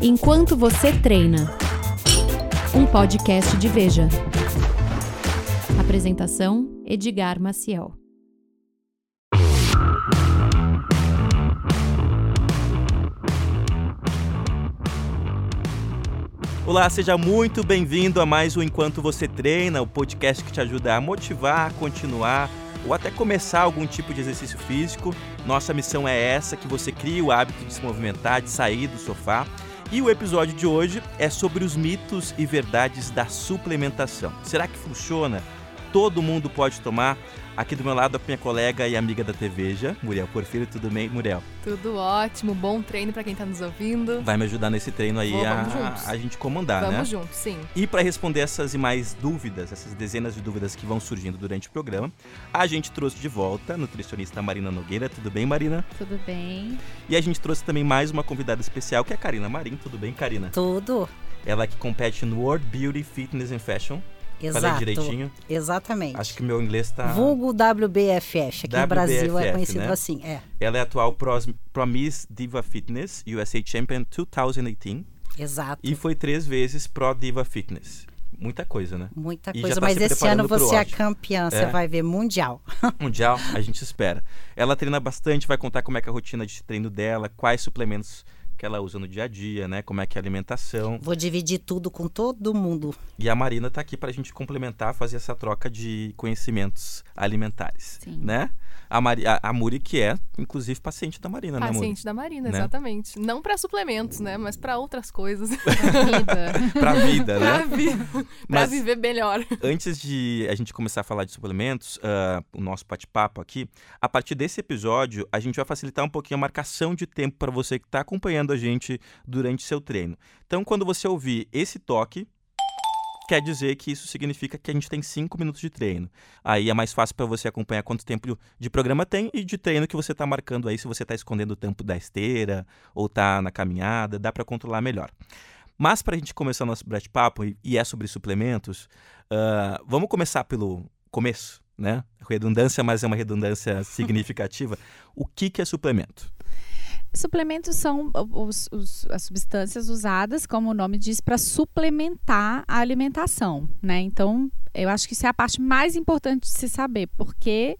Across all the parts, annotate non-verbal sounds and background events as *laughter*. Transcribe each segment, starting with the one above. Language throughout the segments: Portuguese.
Enquanto você treina. Um podcast de Veja. Apresentação: Edgar Maciel. Olá, seja muito bem-vindo a mais um Enquanto Você Treina, o podcast que te ajuda a motivar, continuar ou até começar algum tipo de exercício físico. Nossa missão é essa, que você crie o hábito de se movimentar, de sair do sofá. E o episódio de hoje é sobre os mitos e verdades da suplementação. Será que funciona? Todo mundo pode tomar? Aqui do meu lado, a minha colega e amiga da TVja, Muriel Porfírio. Tudo bem, Muriel? Tudo ótimo, bom treino para quem tá nos ouvindo. Vai me ajudar nesse treino aí Vou, a, vamos a gente comandar, né? Vamos juntos, sim. E para responder essas e mais dúvidas, essas dezenas de dúvidas que vão surgindo durante o programa, a gente trouxe de volta a nutricionista Marina Nogueira. Tudo bem, Marina? Tudo bem? E a gente trouxe também mais uma convidada especial, que é a Karina Marim. Tudo bem, Karina? Tudo. Ela que compete no World Beauty, Fitness and Fashion. Falei Exato. direitinho? Exatamente. Acho que meu inglês tá... Vulgo WBFF. Aqui no Brasil WBFF, é conhecido né? assim. É, Ela é atual Pros, Pro Miss Diva Fitness, USA Champion 2018. exato. E foi três vezes Pro Diva Fitness. Muita coisa, né? Muita E coisa. tá Mas se esse ano você é Oscar. campeã. Você É. vai ver mundial. *laughs* Mundial, a gente espera. Ela treina bastante, vai contar como é que é a rotina de treino dela, quais suplementos que ela usa no dia a dia, né? Como é que é a alimentação. Vou dividir tudo com todo mundo. E a Marina tá aqui pra gente complementar, fazer essa troca de conhecimentos alimentares, Sim. né? A, Mari, a, a Muri que é, inclusive, paciente da Marina, né, Muri? Paciente da Marina, Né? exatamente. Não para suplementos, né? Mas para outras coisas. *laughs* Vida. *laughs* Pra vida, né? vi- pra Mas- viver melhor. Antes de a gente começar a falar de suplementos, ah, o nosso bate-papo aqui, a partir desse episódio, a gente vai facilitar um pouquinho a marcação de tempo para você que está acompanhando a gente durante seu treino. Então, quando você ouvir esse toque, quer dizer que isso significa que a gente tem cinco minutos de treino. Aí é mais fácil para você acompanhar quanto tempo de programa tem e de treino que você está marcando aí, se você está escondendo o tempo da esteira ou está na caminhada, dá para controlar melhor. Mas para a gente começar o nosso bate-papo, e- é sobre suplementos, ah, vamos começar pelo começo, né? Redundância, mas é uma redundância *laughs* significativa. O que, que é suplemento? Suplementos são os- os- as substâncias usadas, como o nome diz, para suplementar a alimentação, né? Então, eu acho que isso é a parte mais importante de se saber, porque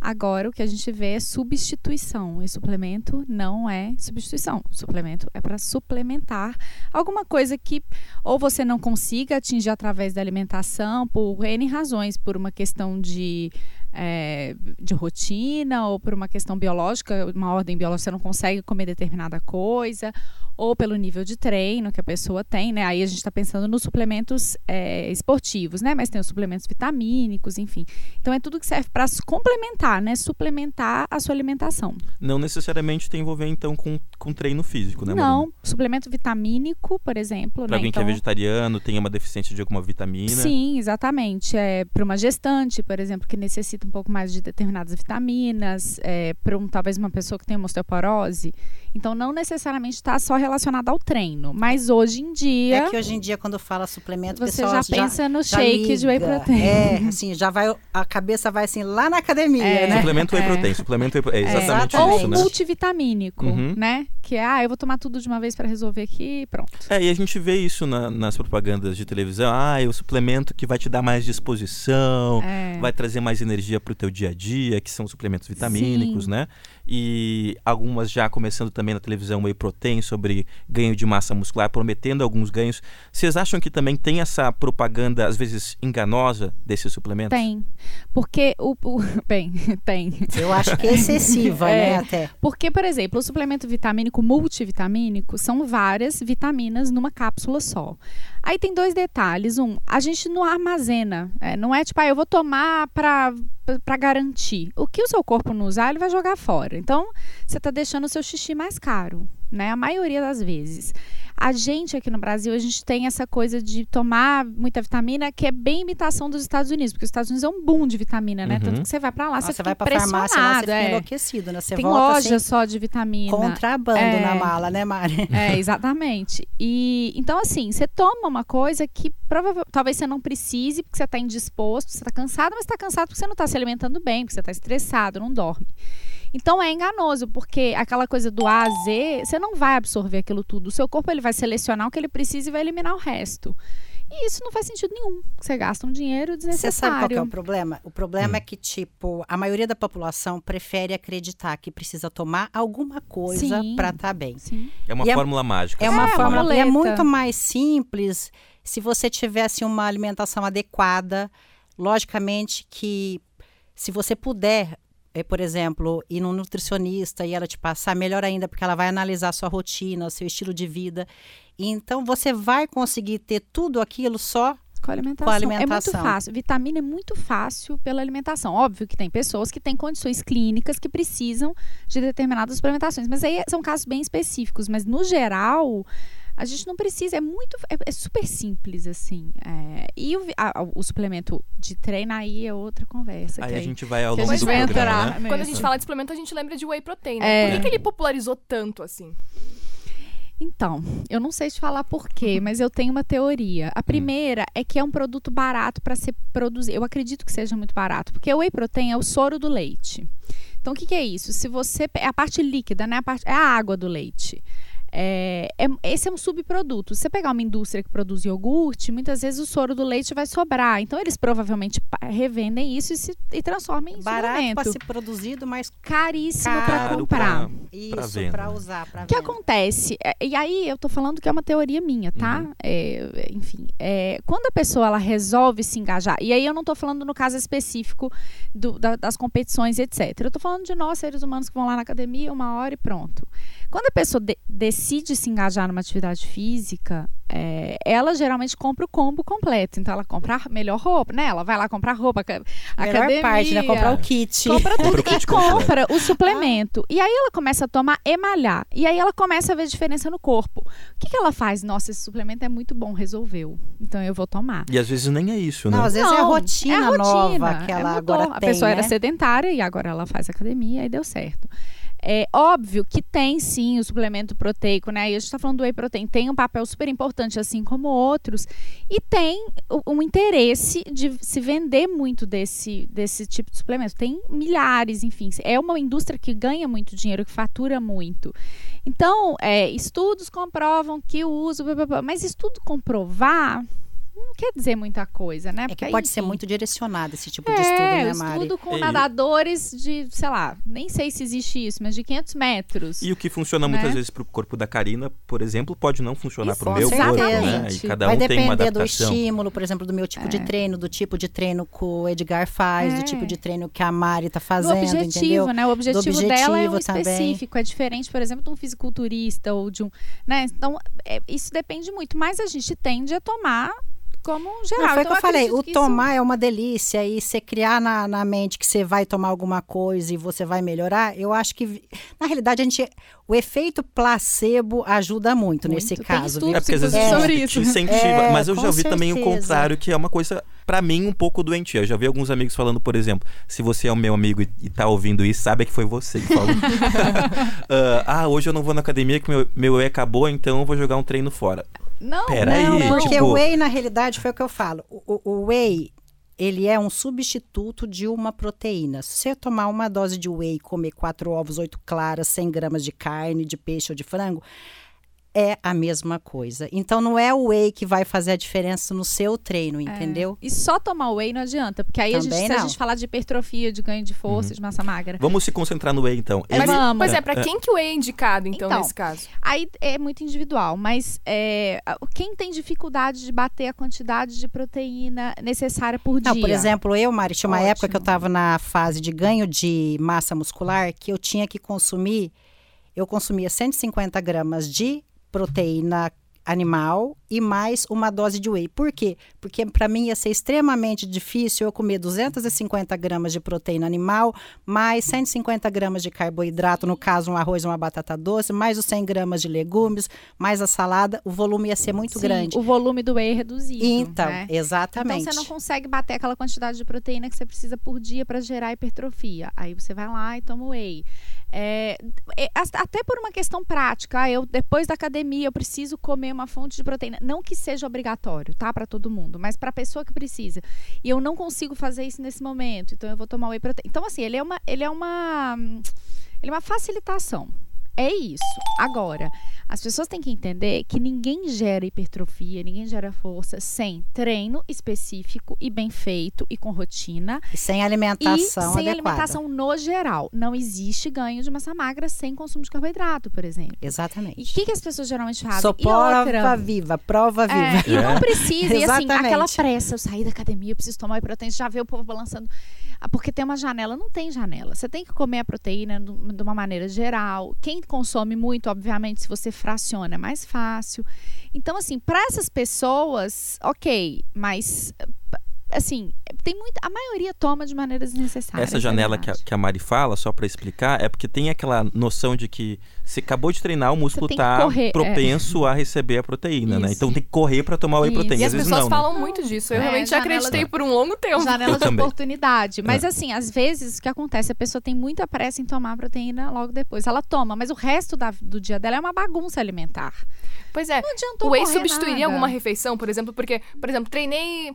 agora o que a gente vê é substituição. E suplemento não é substituição. Suplemento é para suplementar alguma coisa que ou você não consiga atingir através da alimentação por N razões, por uma questão de é, de rotina ou por uma questão biológica, uma ordem biológica, você não consegue comer determinada coisa, ou pelo nível de treino que a pessoa tem, né? Aí a gente está pensando nos suplementos é, esportivos, né? Mas tem os suplementos vitamínicos, enfim. Então é tudo que serve para complementar, né? Suplementar a sua alimentação. Não necessariamente tem a envolver, então, com, com treino físico, né, não, suplemento vitamínico, por exemplo, Para né? alguém que é Então- vegetariano, tem uma deficiência de alguma vitamina. Sim, exatamente. É, para uma gestante, por exemplo, que necessita um pouco mais de determinadas vitaminas, é, para um, talvez uma pessoa que tem uma osteoporose. Então, não necessariamente está só relacionado ao treino, mas hoje em dia É que hoje em dia, quando fala suplemento, o você pessoal já pensa no já shake de whey protein. É, assim, já vai. A cabeça vai assim lá na academia, É. né? Suplemento whey É. protein. Suplemento whey protein. É É, exatamente Exatamente. isso, Ou né? multivitamínico, Uhum. né? Que é, ah, eu vou tomar tudo de uma vez para resolver aqui e pronto. É, e a gente vê isso na- nas propagandas de televisão. Ah, é o suplemento que vai te dar mais disposição, É. vai trazer mais energia pro teu dia a dia, que são suplementos vitamínicos, Sim. né? E algumas já começando também na televisão whey protein sobre ganho de massa muscular, prometendo alguns ganhos. Vocês acham que também tem essa propaganda, às vezes, enganosa desses suplementos? Tem. Porque o. o- *laughs* bem, *laughs* tem. Eu acho que é excessiva, *laughs* É. né? Até. Porque, por exemplo, o suplemento vitamínico multivitamínico são várias vitaminas numa cápsula só. Aí tem dois detalhes. Um, a gente não armazena. é, não é tipo, ah, eu vou tomar para garantir. O que o seu corpo não usar, ele vai jogar fora. Então, você está deixando o seu xixi mais caro, né? A maioria das vezes. A gente aqui no Brasil, a gente tem essa coisa de tomar muita vitamina que é bem imitação dos Estados Unidos, porque os Estados Unidos é um boom de vitamina, né? Uhum. Tanto que você vai para lá, Nossa, você vai pra farmácia lá, você é. enlouquecido, né? Você Tem volta loja assim, só de vitamina. contrabando É. na mala, né, Mari? É, exatamente. E então, assim, você toma uma coisa que provavelmente talvez você não precise, porque você está indisposto, você está cansado, mas está cansado porque você não está se alimentando bem, porque você está estressado, não dorme. Então é enganoso, porque aquela coisa do A a Z, você não vai absorver aquilo tudo. O seu corpo ele vai selecionar o que ele precisa e vai eliminar o resto. E isso não faz sentido nenhum. Você gasta um dinheiro Você desnecessário. sabe qual que é o problema? O problema Hum. é que, tipo, a maioria da população prefere acreditar que precisa tomar alguma coisa para estar bem. Sim. É uma E é- fórmula mágica. É uma É, uma fórmula e é muito mais simples se você tivesse uma alimentação adequada. Logicamente que se você puder, eh, por exemplo, ir num nutricionista e ela te passar, melhor ainda, porque ela vai analisar sua rotina, seu estilo de vida. Então você vai conseguir ter tudo aquilo só Com a alimentação. Com a É muito alimentação. fácil. Vitamina é muito fácil pela alimentação. Óbvio que tem pessoas que têm condições clínicas que precisam de determinadas suplementações. Mas aí são casos bem específicos. Mas no geral, a gente não precisa. É muito. É, é super simples, assim. É, e o, a- o suplemento de treino aí é outra conversa. Aí que a gente vai ao longo gente do vai programa, entrar. né? Quando a gente fala de suplemento, a gente lembra de whey protein. né? É. Por que, que ele popularizou tanto assim? Então, eu não sei te falar por quê, mas eu tenho uma teoria. A primeira é que é um produto barato para ser produzido. Eu acredito que seja muito barato, porque o whey protein é o soro do leite. Então, o que, que é isso? Se você é a parte líquida, né? A parte, é a água do leite. É, é- esse é um subproduto. Se você pegar uma indústria que produz iogurte, muitas vezes o soro do leite vai sobrar. Então, eles provavelmente revendem isso e, se, e transformam em barato para ser produzido, mas Caríssimo para comprar. isso venda. para usar, para O que acontece? É, E aí eu tô falando que é uma teoria minha, tá? Uhum. É, enfim, é, quando a pessoa ela resolve se engajar, e aí eu não tô falando no caso específico do- da- das competições, etc. Eu tô falando de nós, seres humanos, que vão lá na academia uma hora e pronto. Quando a pessoa de- decide se engajar numa atividade física, é, ela geralmente compra o combo completo. Então ela compra a melhor roupa, né? Ela vai lá comprar roupa, A melhor academia, parte, né? Comprar o kit. compra Compra tudo o kit e completo. compra o suplemento. E aí ela começa a tomar e malhar. E aí ela começa a ver diferença no corpo. O que, que ela faz? Nossa, esse suplemento é muito bom, resolveu. Então eu vou tomar. E às vezes nem é isso, né? Não, às vezes é a Não, rotina, é a rotina, nova que é, ela mudou. agora A tem, pessoa era né? sedentária e agora ela faz academia e deu certo. É óbvio que tem sim o suplemento proteico, né? E a gente está falando do whey protein, tem um papel super importante, assim como outros, e tem um interesse de se vender muito desse, desse tipo de suplemento. Tem milhares, enfim. É uma indústria que ganha muito dinheiro, que fatura muito. Então, é, estudos comprovam que o uso. Mas estudo comprovar não quer dizer muita coisa, né? É Porque que aí, pode ser muito direcionado esse tipo de é, estudo, né, eu Mari? estudo com E- nadadores de, sei lá, nem sei se existe isso, mas de 500 metros. E o que funciona muitas Né? vezes para o corpo da Karina, por exemplo, pode não funcionar para o meu corpo, né? E cada Vai um tem uma depender do adaptação. estímulo, por exemplo, do meu tipo de É. treino, do tipo de treino que o Edgar faz, É. do tipo de treino que a Mari tá do fazendo, objetivo, entendeu? né? O objetivo, dela é um objetivo também. específico, é diferente, por exemplo, de um fisiculturista ou de um, né? Então, é, isso depende muito, mas a gente tende a tomar como geral. Não, foi o Então, que eu falei, o que isso- tomar é uma delícia e você criar na, na mente que você vai tomar alguma coisa e você vai melhorar, eu acho que, na realidade, a gente, o efeito placebo ajuda muito, nesse Muito. Tem caso. estudo? É porque às vezes sobre isso. incentiva. É, mas eu já vi também o certeza. contrário, que é uma coisa, pra mim, um pouco doentia. Eu já vi alguns amigos falando, por exemplo, se você é o meu amigo e, e tá ouvindo isso, sabe que foi você que falou. Ah, *laughs* *laughs* ah, hoje eu não vou na academia que meu, meu whey acabou, então eu vou jogar um treino fora. Não, Peraí, não, não. Porque tipo- o whey, na realidade, foi o que eu falo. O, o- whey, ele é um substituto de uma proteína. Se você tomar uma dose de whey, comer quatro ovos, oito claras, 100 gramas de carne, de peixe ou de frango, é a mesma coisa. Então, não é o whey que vai fazer a diferença no seu treino, entendeu? E só tomar whey não adianta, porque aí a gente, se a gente falar de hipertrofia, de ganho de força, de massa magra, Vamos se concentrar no whey, então. É, Ele- vamos. Pois é, pra quem que o whey é indicado, então, Então, nesse caso? Aí é muito individual, mas é, quem tem dificuldade de bater a quantidade de proteína necessária por dia? Não, por exemplo, eu, Mari, tinha uma Ótimo. época que eu estava na fase de ganho de massa muscular que eu tinha que consumir, eu consumia 150 gramas de proteína animal e mais uma dose de whey. Por quê? Porque para mim ia ser extremamente difícil eu comer 250 gramas de proteína animal, mais 150 gramas de carboidrato, no caso um arroz e uma batata doce, mais os 100 gramas de legumes, mais a salada, o volume ia ser muito Sim, grande. O volume do whey é reduzido. Então, né? exatamente. Então você não consegue bater aquela quantidade de proteína que você precisa por dia para gerar hipertrofia. Aí você vai lá e toma whey. É, é, até por uma questão prática, ah, eu depois da academia eu preciso comer uma fonte de proteína. Não que seja obrigatório, tá, para todo mundo, mas para a pessoa que precisa. E eu não consigo fazer isso nesse momento, então eu vou tomar whey protein. Então assim, ele é uma, ele é uma, ele é uma facilitação. É isso. Agora, as pessoas têm que entender que ninguém gera hipertrofia, ninguém gera força sem treino específico e bem feito e com rotina E sem e alimentação sem adequada. alimentação no geral. Não existe ganho de massa magra sem consumo de carboidrato, por exemplo. Exatamente. E o que, que as pessoas geralmente fazem? Sou e prova outra, viva, prova viva. é, e não precisa, e assim, *laughs* aquela pressa, eu saí da academia, eu preciso tomar protein, já vê o povo balançando. Ah, Porque tem uma janela, não tem janela. Você tem que comer a proteína de uma maneira geral. Quem consome muito, obviamente, se você fraciona, é mais fácil. Então, assim, para essas pessoas, ok, mas assim, tem muita. A maioria toma de maneira desnecessária. Essa é janela que a, que a Mari fala, só pra explicar, é porque tem aquela noção de que você acabou de treinar, o músculo tá correr, é. propenso a receber a proteína, né? Isso. Então tem que correr pra tomar o whey protein. E Às as vezes pessoas não, né? falam muito disso. Eu É, realmente janela acreditei por um longo tempo. Janela de oportunidade. Mas É. assim, às vezes o que acontece? A pessoa tem muita pressa em tomar a proteína logo depois. Ela toma, mas o resto da- do dia dela é uma bagunça alimentar. Pois é. Não adiantou O whey substituiria nada. alguma refeição, por exemplo, porque, por exemplo, treinei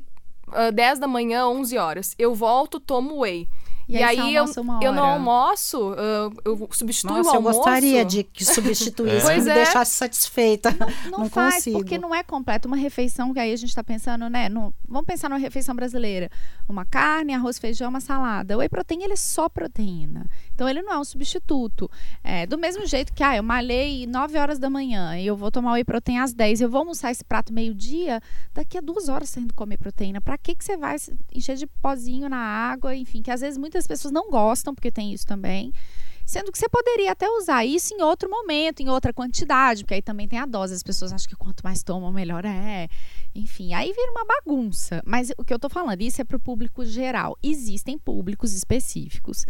ah, 10 da manhã, 11 horas. Eu volto, tomo whey. E E, aí aí eu, eu não almoço, ah, eu substituo Nossa, o eu almoço. gostaria de que substituísse, *laughs* Pois me é. deixasse satisfeita. *laughs* Não, Não faz, consigo. porque não é completo. Uma refeição que aí a gente tá pensando, né? no- vamos pensar numa refeição brasileira. Uma carne, arroz, feijão, uma salada. O whey protein, ele é só proteína. Então, ele não é um substituto. É, do mesmo jeito que, ah, eu malhei 9 horas da manhã e eu vou tomar whey protein às 10. Eu vou almoçar esse prato meio-dia, daqui a duas horas você comer proteína. Pra que, que você vai encher de pozinho na água? Enfim, que às vezes muitas pessoas não gostam, porque tem isso também. Sendo que você poderia até usar isso em outro momento, em outra quantidade, porque aí também tem a dose. As pessoas acham que quanto mais tomam, melhor é. Enfim, aí vira uma bagunça. Mas o que eu tô falando, isso é pro público geral. Existem públicos específicos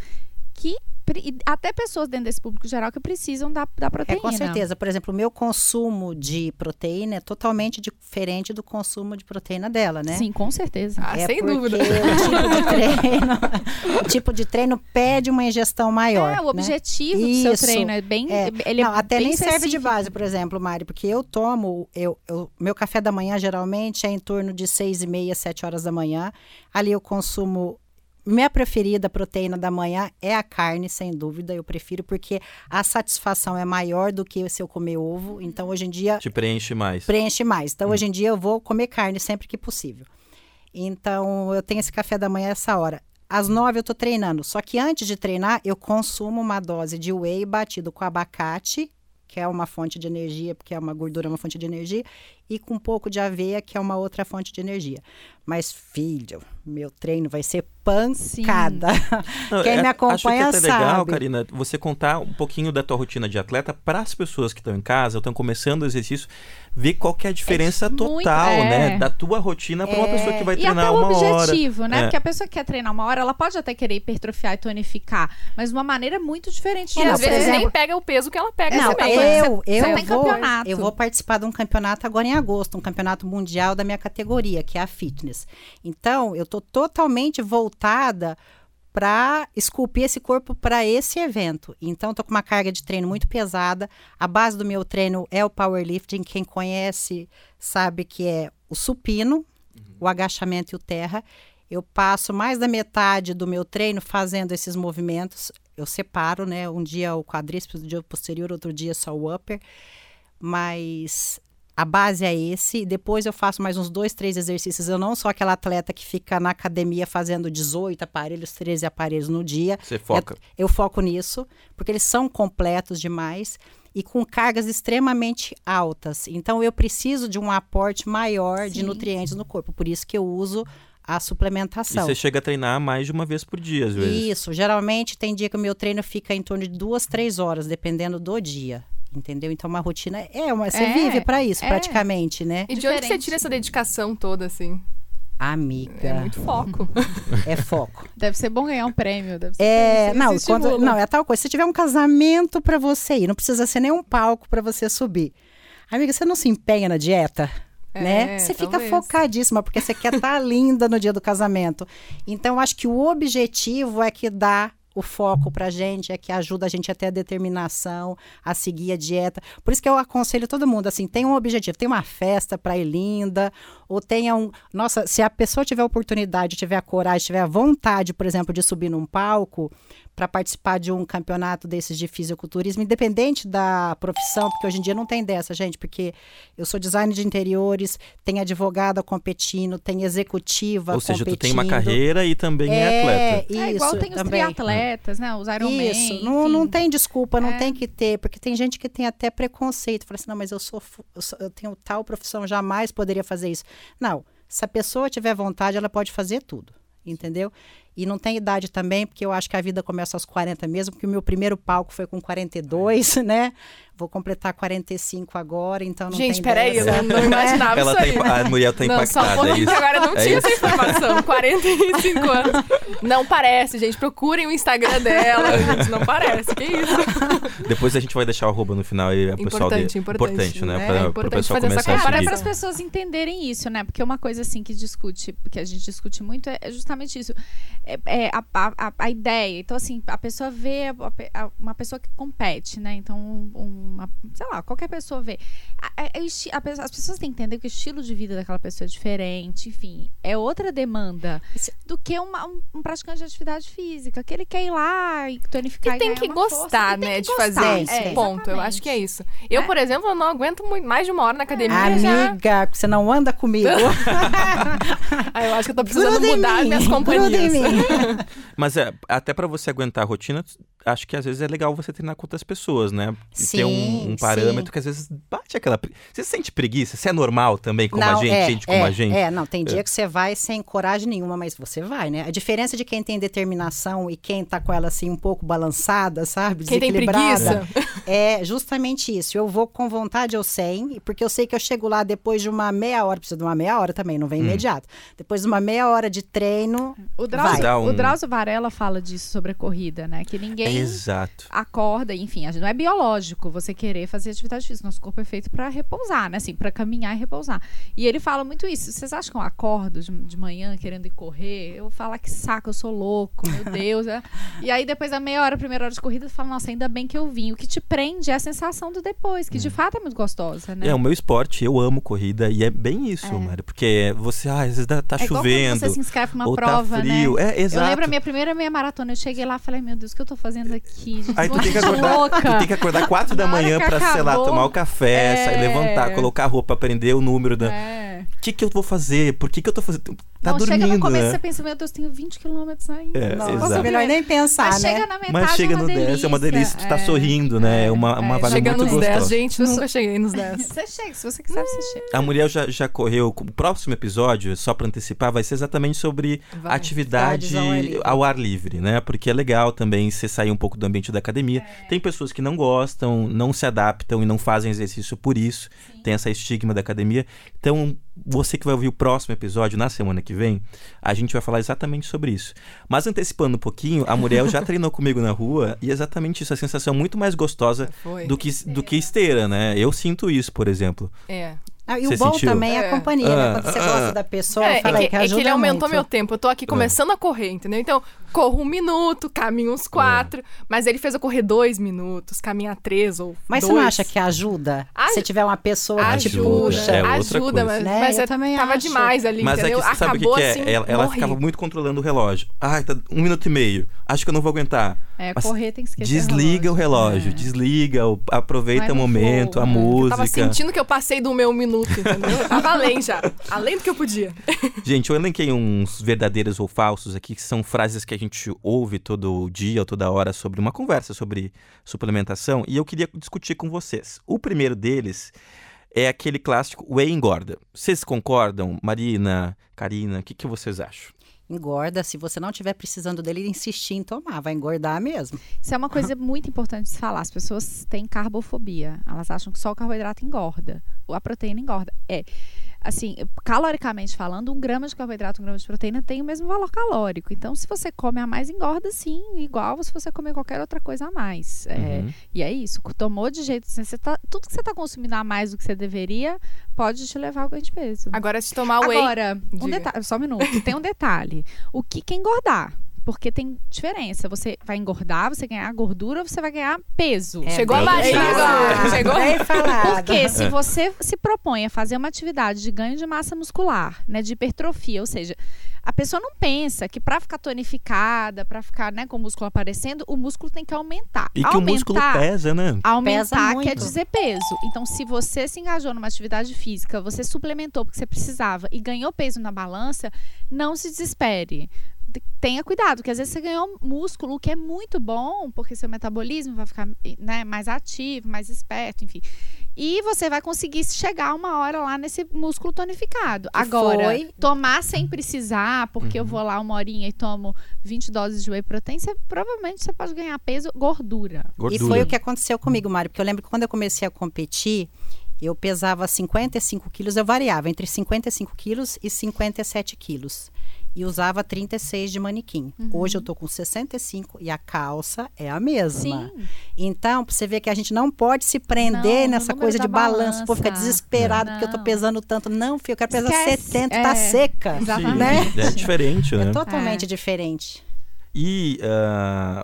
que. E Até pessoas dentro desse público geral que precisam da, da É, proteína. com certeza. Por exemplo, o meu consumo de proteína é totalmente diferente do consumo de proteína dela, né? Sim, com certeza. Ah, é sem dúvida. O tipo de treino, o tipo de treino pede uma ingestão maior. é, o né? objetivo do seu Isso. treino é bem. É. Ele não, é até bem nem serve de específico. base, por exemplo, Mari, porque eu tomo, eu, eu- meu café da manhã geralmente é em torno de seis e meia, sete horas da manhã. Ali eu consumo minha preferida proteína da manhã é a carne, sem dúvida. Eu prefiro porque a satisfação é maior do que se eu comer ovo. Então, hoje em dia, Te preenche mais. preenche mais. Então, hoje em dia, eu vou comer carne sempre que possível. Então, eu tenho esse café da manhã essa hora. Às nove eu tô treinando. Só que antes de treinar, eu consumo uma dose de whey batido com abacate, que é uma fonte de energia, porque é uma gordura, é uma fonte de energia, e com um pouco de aveia, que é uma outra fonte de energia. Mas, filho, meu treino vai ser pancada. *laughs* Não, Quem é- me acompanha acho que é até legal, sabe. Karina, você contar um pouquinho da tua rotina de atleta para as pessoas que estão em casa, estão começando o exercício, ver qual que é a diferença muito- total, é. né, da tua rotina para uma pessoa que vai E treinar uma hora. objetivo, né? É. Porque a pessoa que quer treinar uma hora, ela pode até querer hipertrofiar e tonificar, mas de uma maneira muito diferente E É, não, às vezes exemplo- nem pega o peso que ela pega Não, também. eu, eu, você tem vou, campeonato. eu vou participar de um campeonato agora em agosto, um campeonato mundial da minha categoria, que é a fitness. Então, eu tô totalmente voltada para esculpir esse corpo para esse evento. Então, tô com uma carga de treino muito pesada. A base do meu treino é o powerlifting. Quem conhece sabe que é o supino, o agachamento e o terra. Eu passo mais da metade do meu treino fazendo esses movimentos. Eu separo, né? Um dia o quadríceps, um dia posterior, outro dia só o upper. Mas a base é esse. Depois eu faço mais uns dois, três exercícios. Eu não sou aquela atleta que fica na academia fazendo 18 aparelhos, 13 aparelhos no dia. Você foca. Eu foco nisso, porque eles são completos demais e com cargas extremamente altas. Então eu preciso de um aporte maior de Sim. nutrientes no corpo. Por isso que eu uso a E suplementação. você chega a treinar mais de uma vez por dia, às vezes. Isso, geralmente tem dia que o meu treino fica em torno de duas, três horas, dependendo do dia. Entendeu? Então, uma rotina é uma. Você É, vive para isso, é. praticamente, né? E de onde que você Diferente. tira essa dedicação toda, assim? Amiga, É muito foco. é foco. *laughs* Deve ser bom ganhar um prêmio. Deve ser É, não, quando, não, é tal coisa. Se tiver um casamento para você ir, não precisa ser nem um palco para você subir. Amiga, você não se empenha na dieta? É, né? Você fica talvez. focadíssima, porque você quer estar *laughs* linda no dia do casamento. Então, eu acho que o objetivo é que dá o foco pra gente, é que ajuda a gente a ter a determinação, a seguir a dieta. Por isso que eu aconselho todo mundo, assim, tem um objetivo, tem uma festa pra ir linda, ou tenha um... Nossa, se a pessoa tiver a oportunidade, tiver a coragem, tiver a vontade, por exemplo, de subir num palco, para participar de um campeonato desses de fisiculturismo, independente da profissão, porque hoje em dia não tem dessa, gente, porque eu sou designer de interiores, tem advogada competindo, tem executiva Ou seja, competindo. tu tem uma carreira e também é, atleta. Isso, é igual tem os também. triatletas, né? Os Ironman. Isso, não, não enfim. tem desculpa, não É. tem que ter, porque tem gente que tem até preconceito. Fala assim, não, mas eu sou, eu, sou- eu tenho tal profissão, jamais poderia fazer isso. Não, se a pessoa tiver vontade, ela pode fazer tudo, entendeu? E não tem idade também, porque eu acho que a vida começa aos 40 mesmo, porque o meu primeiro palco foi com 42, *laughs* né? Vou completar 45 agora, então não Gente, tem peraí, eu não, não imaginava Ela isso tá, aí. impa- a Muriel tá não, só um impactada, é pouquinho, isso? agora eu não É tinha isso? essa informação. *laughs* 45 anos. Não parece, gente. Procurem o Instagram dela, *laughs* gente. Não parece. Que isso? Depois a gente vai deixar o arroba no final e o pessoal... Importante, de... importante, né? né? Pra, É pro importante pessoal fazer essa começar a É, até seguir. para as pessoas entenderem isso, né? Porque uma coisa assim que discute, que a gente discute muito é justamente isso. É, é a, a, a ideia. Então, assim, a pessoa vê a- a- uma pessoa que compete, né? Então, um- uma, sei lá, qualquer pessoa vê. A- a- a esti- a pessoa- as pessoas têm que entender que o estilo de vida daquela pessoa é diferente, enfim, é outra demanda Esse- do que uma- um, um praticante de atividade física, que ele quer ir lá e tonificar E tem ganhar que uma força, gostar, e tem né, que de gostar. fazer isso, isso. é, Ponto. Eu acho que é isso. Eu, É. por exemplo, eu não aguento muito, mais de uma hora na academia já. Amiga, você não anda comigo. *laughs* Ah, eu acho que eu tô precisando Gruda mudar mim, minhas companhias. *laughs* Mas é, até pra você aguentar a rotina, acho que às vezes é legal você treinar com outras pessoas, né? E ter um, Sim, um parâmetro sim. que às vezes bate aquela. pre- Você sente preguiça? Você é normal também, como a Não, gente, é, gente como é, a gente? É, não, tem dia que você vai sem coragem nenhuma, mas você vai, né? A diferença de quem tem determinação e quem tá com ela assim um pouco balançada, sabe? Quem tem Desequilibrada, preguiça. É justamente isso. Eu vou com vontade ou sem, porque eu sei que eu chego lá depois de uma meia hora, precisa de uma meia hora também, não vem Hum. imediato. Depois de uma meia hora de treino, O Drauzio, um- o Drauzio Varela fala disso sobre a corrida, né? Que ninguém Exato. acorda, enfim, não é biológico você querer fazer atividade física. Nosso corpo é feito pra repousar, né? Assim, pra caminhar e repousar. E ele fala muito isso. Vocês acham que eu acordo de, de manhã querendo ir correr? Eu falo "Ah, que saco, eu sou louco, meu Deus. né? *laughs* E aí depois da meia hora, primeira hora de corrida, eu falo, nossa, ainda bem que eu vim. O que te prende é a sensação do depois, que de fato é muito gostosa, né? É o meu esporte, eu amo corrida e é bem isso, É. Porque você, ah, às vezes tá É chovendo, você se inscreve numa ou prova, tá frio. né? É, exato. Eu lembro a minha primeira meia maratona. Eu cheguei lá e falei, meu Deus, o que eu tô fazendo aqui? Gente, Aí tu uma tem que acordar, louca. tu tem que acordar quatro da manhã pra, sei lá, acabou, tomar o café, sair, é. levantar, colocar a roupa, aprender o número da. É. O que que eu vou fazer? Por que que eu tô fazendo? Tá Não, dormindo, chega no começo né? você pensa, meu Deus, tenho 20 quilômetros ainda. É, nossa, exato. melhor nem pensar, Mas né? chega na metade Mas chega é uma no 10, é uma delícia, tu tá É. sorrindo, né? É uma, uma É, vibe Chega muito nos 10, gostosa. gente, nunca cheguei nos 10. *laughs* Você chega, se você quiser, você chega. A Muriel já, já correu. O próximo episódio, só pra antecipar, vai ser exatamente sobre Vai. atividade ao ar livre. ao ar livre, né? Porque é legal também você sair um pouco do ambiente da academia. Tem pessoas que não gostam, não se adaptam e não fazem exercício por isso. Tem essa estigma da academia. Então, você que vai ouvir o próximo episódio na semana que vem, a gente vai falar exatamente sobre isso. Mas antecipando um pouquinho, a Muriel já *laughs* treinou comigo na rua e é exatamente isso, a sensação muito mais gostosa Foi. do que, do que esteira, né? Eu sinto isso, por exemplo. É. Ah, e Você o bom sentiu? também é É. a companhia, né? Ah, Quando você ah, gosta ah. da pessoa, É, eu é falei que, que é que ajuda ele aumentou muito. meu tempo. Eu tô aqui começando a correr, entendeu? Então, corro um minuto, caminho uns quatro. Mas ele fez eu correr dois minutos, caminhar três ou Mas dois. você não acha que ajuda? Aj- Se tiver uma pessoa que te Ajuda, puxa. É outra ajuda, coisa. mas, Né? mas Eu é- também tava acho. demais ali, Mas entendeu? é que sabe o que, Acabou que é? assim, ela ela morri. ficava muito controlando o relógio. Ai, tá um minuto e meio. Acho que eu não vou aguentar. É, Mas correr tem que esquecer Desliga o relógio, É. desliga, aproveita o momento, a né? Eu música. tava sentindo que eu passei do meu minuto, entendeu? Eu tava além já. Além do que eu podia. Gente, eu elenquei uns verdadeiros ou falsos aqui, que são frases que a gente ouve todo dia ou toda hora sobre uma conversa sobre suplementação, e eu queria discutir com vocês. O primeiro deles é aquele clássico whey engorda. Vocês concordam? Marina, Karina, o que, que vocês acham? Engorda, se você não estiver precisando dele, insistir em tomar, vai engordar mesmo. Isso é uma coisa *laughs* muito importante de se falar. As pessoas têm carbofobia. Elas acham que só o carboidrato engorda. Ou a proteína engorda. É. Assim, caloricamente falando, um grama de carboidrato, um grama de proteína tem o mesmo valor calórico. Então, se você come a mais, engorda sim, igual se você comer qualquer outra coisa a mais. É, Uhum. E é isso. Tomou de jeito. assim, Você tá, tudo que você está consumindo a mais do que você deveria pode te levar ao ganho de peso. Agora, se tomar whey... Agora, um detalhe, só um minuto. Tem um detalhe. O que quem engordar, Porque tem diferença. Você vai engordar, você ganhar gordura, ou você vai ganhar peso. É Chegou a falado, agora. Chegou. Bem falado. Porque se você se propõe a fazer uma atividade de ganho de massa muscular, né, de hipertrofia, ou seja, a pessoa não pensa que para ficar tonificada, para ficar, né, com o músculo aparecendo, o músculo tem que aumentar. E que aumentar, o músculo pesa, né? Aumentar Pesa quer dizer peso. Então, se você se engajou numa atividade física, você suplementou porque você precisava e ganhou peso na balança, não se desespere. Tenha cuidado, porque às vezes você ganhou músculo, o que é muito bom, porque seu metabolismo vai ficar né, mais ativo, mais esperto, enfim. E você vai conseguir chegar uma hora lá nesse músculo tonificado. Agora, foi. tomar sem precisar, porque eu Uhum. vou lá uma horinha e tomo 20 doses de whey protein, você, provavelmente você pode ganhar peso, gordura. Gordura. E foi o que aconteceu comigo, Mário, porque eu lembro que quando eu comecei a competir, eu pesava 55 quilos, eu variava entre 55 quilos e 57 quilos. E usava 36 de manequim. Uhum. Hoje eu tô com 65 e a calça é a mesma. Sim. Então, pra você ver que a gente não pode se prender Não, nessa coisa de balanço. Povo fica desesperado porque eu tô Não. pesando tanto. Não, filho, eu quero pesar Esquece. 70, tá É. seca. Exatamente. Né? É diferente, né? É totalmente É. diferente. E ah,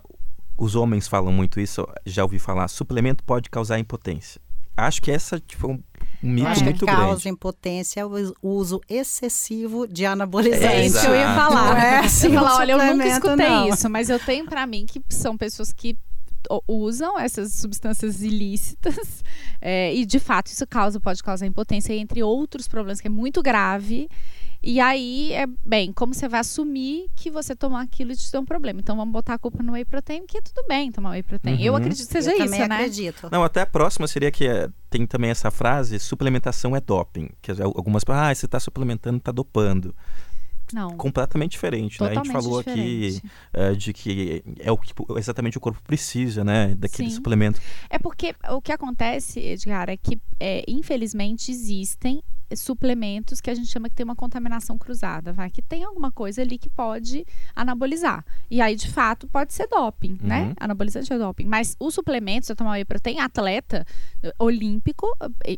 os homens falam muito isso, já ouvi falar, suplemento pode causar impotência. Acho que essa tipo, é um mito acho que muito causa grande. impotência o uso excessivo de anabolizantes. É, que eu ia falar. Não é assim eu ia falar, olha, eu nunca escutei não. isso, mas eu tenho pra mim que são pessoas que usam essas substâncias ilícitas *laughs* é, e de fato isso causa pode causar impotência entre outros problemas que é muito grave e aí é bem como você vai assumir que você tomar aquilo e te deu um problema então vamos botar a culpa no whey protein que é tudo bem tomar whey protein eu Uhum. acredito que seja eu isso também né acredito. Não, até a próxima seria que é, tem também essa frase, suplementação é doping. Que algumas pessoas, ah, você está suplementando, está dopando. não Completamente diferente, né? A gente totalmente falou aqui diferente. eh, de que é o que exatamente o corpo precisa, né? Daquele Sim. suplemento. É porque o que acontece, Edgar, é que é, infelizmente existem suplementos que a gente chama que tem uma contaminação cruzada, vai, que tem alguma coisa ali que pode anabolizar. E aí, de fato, pode ser doping, Uhum. né? Anabolizante é doping. Mas os suplementos, eu tomar whey protein, atleta eh, olímpico, eh,